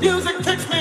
Music takes me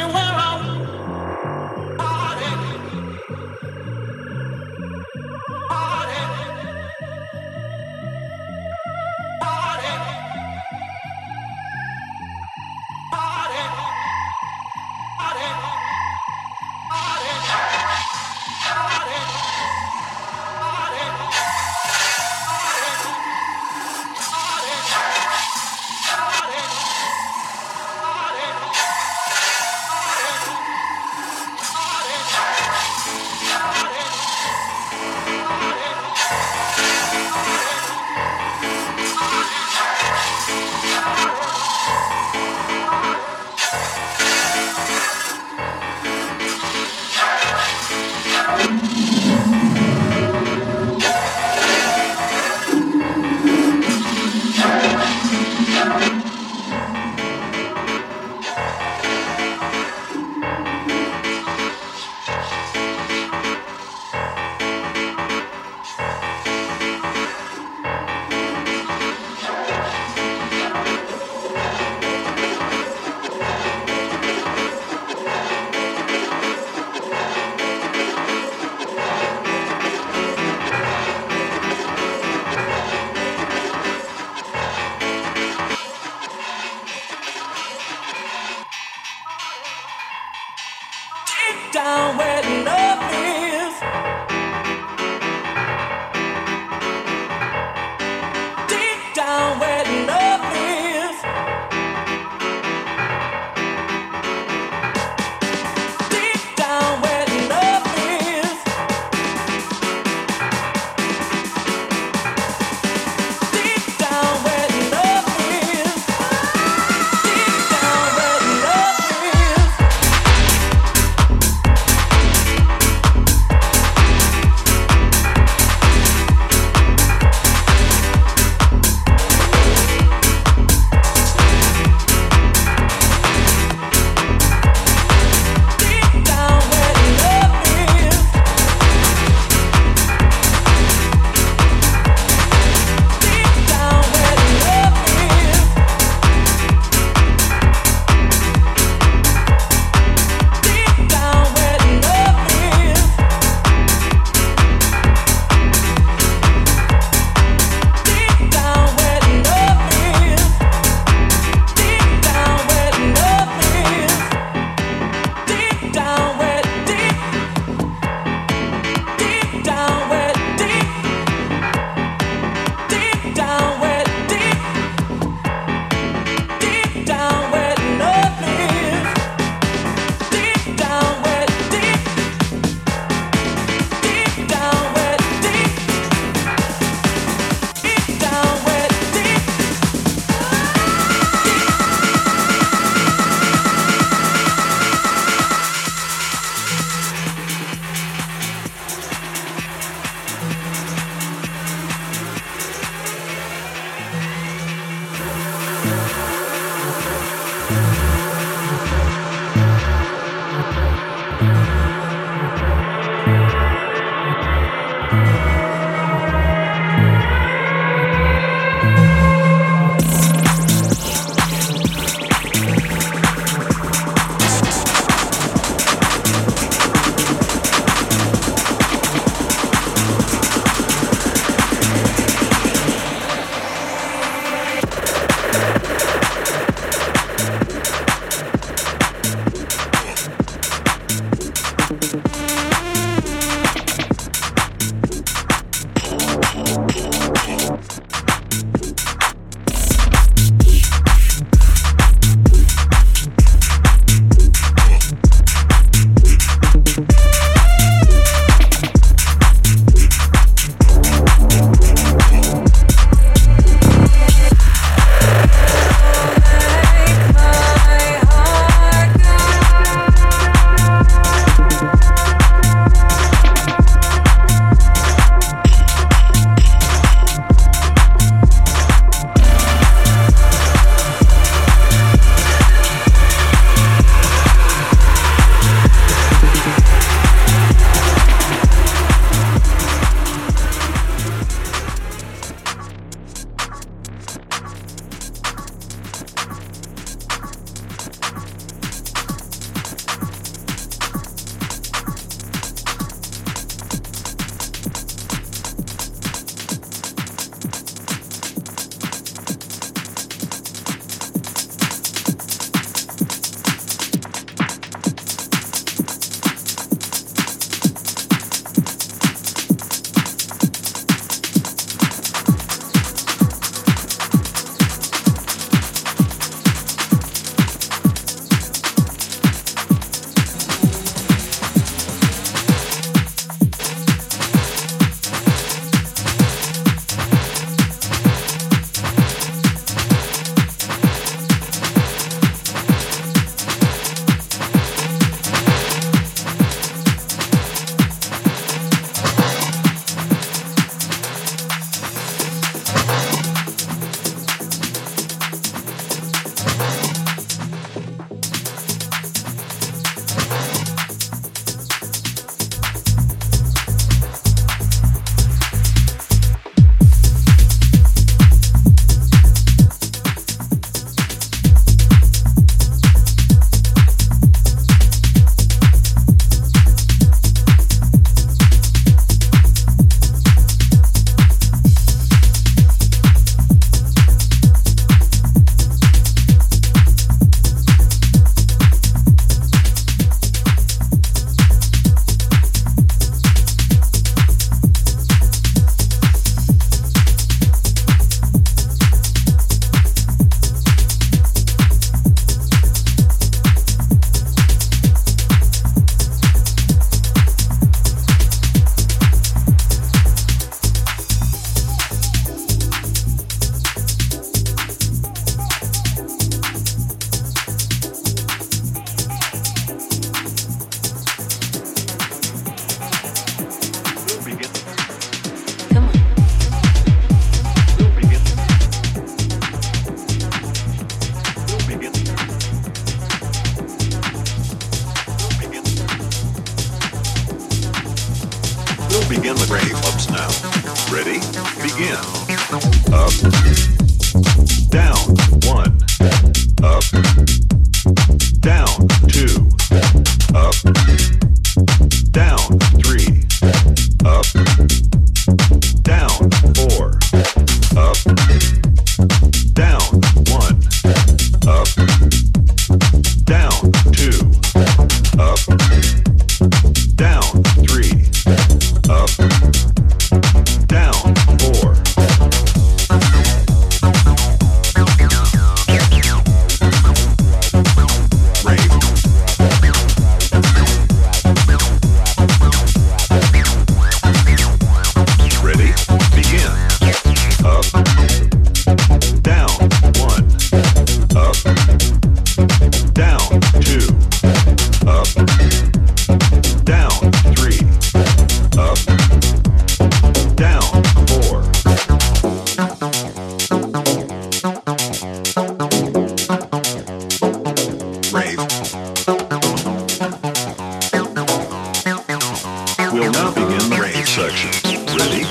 We'll now begin the range section. Ready?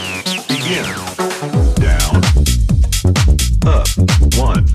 Begin. Down. Up. One.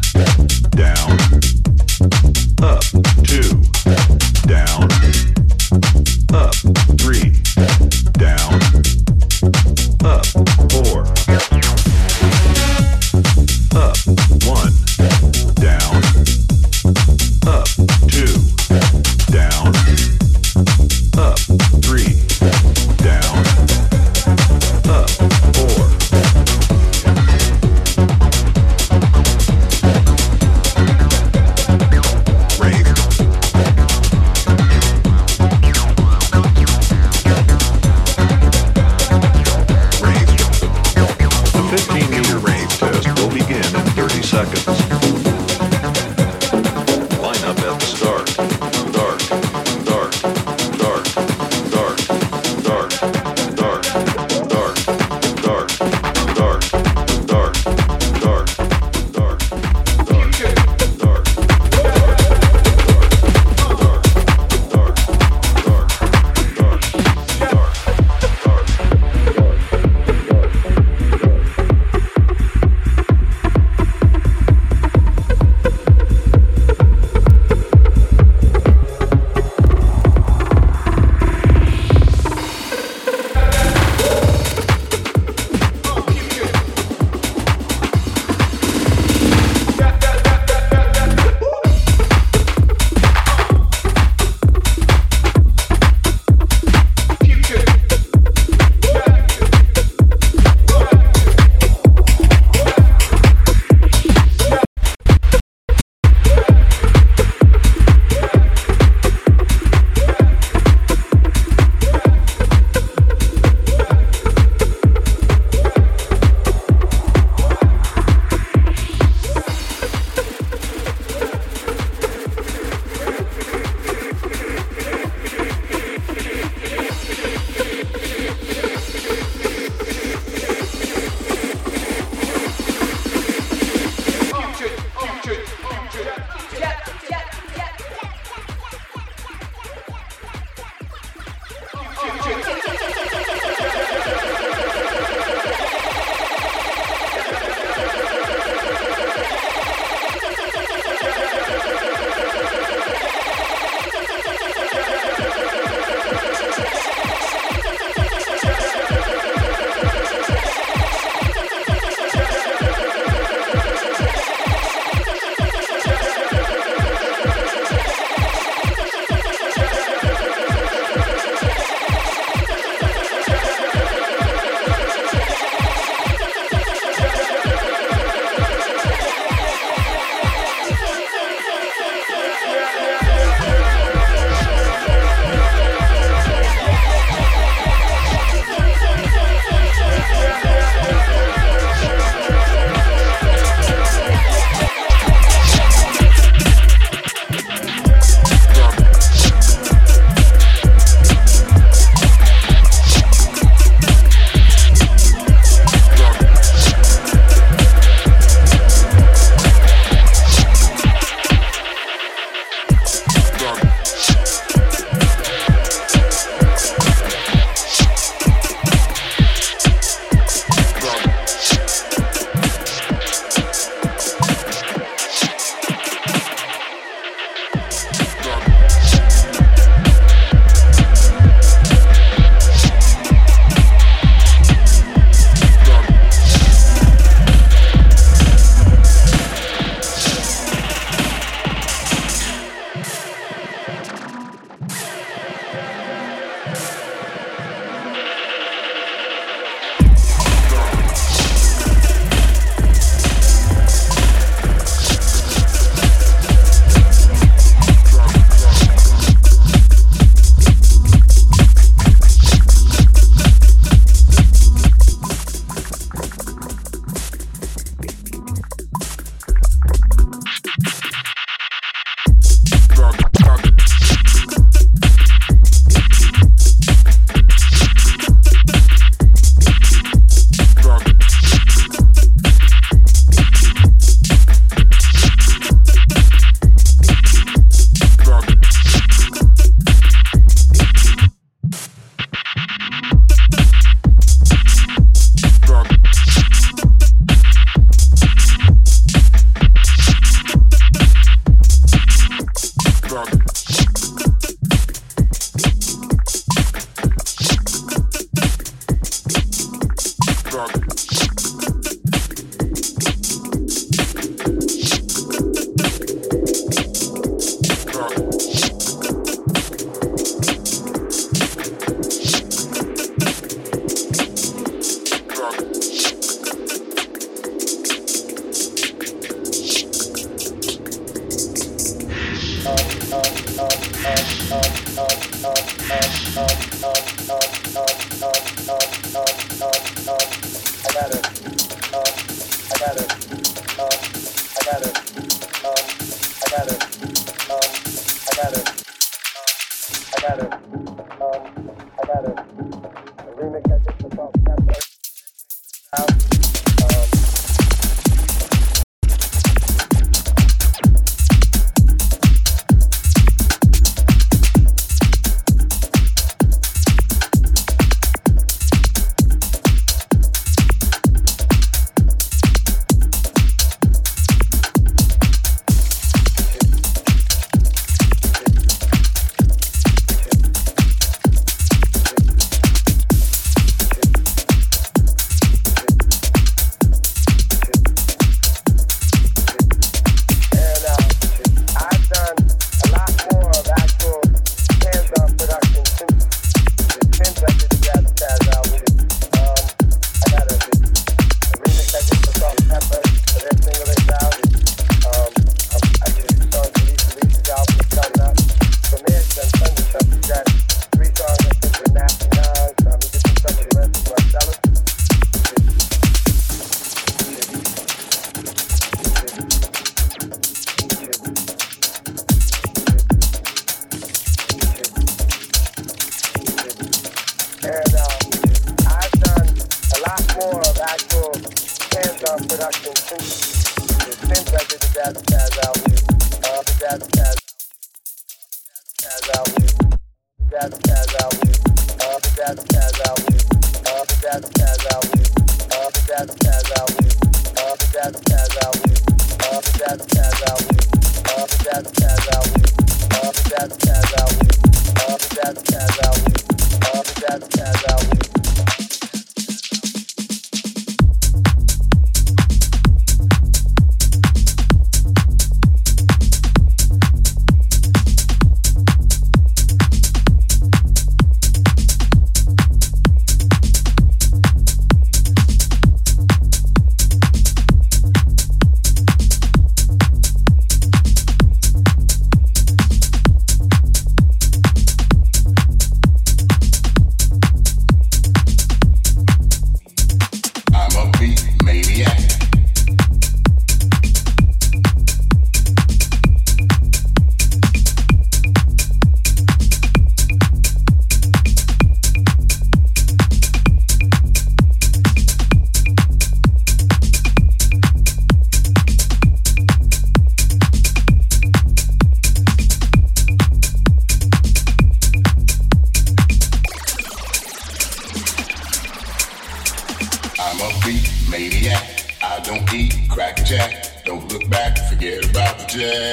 yeah.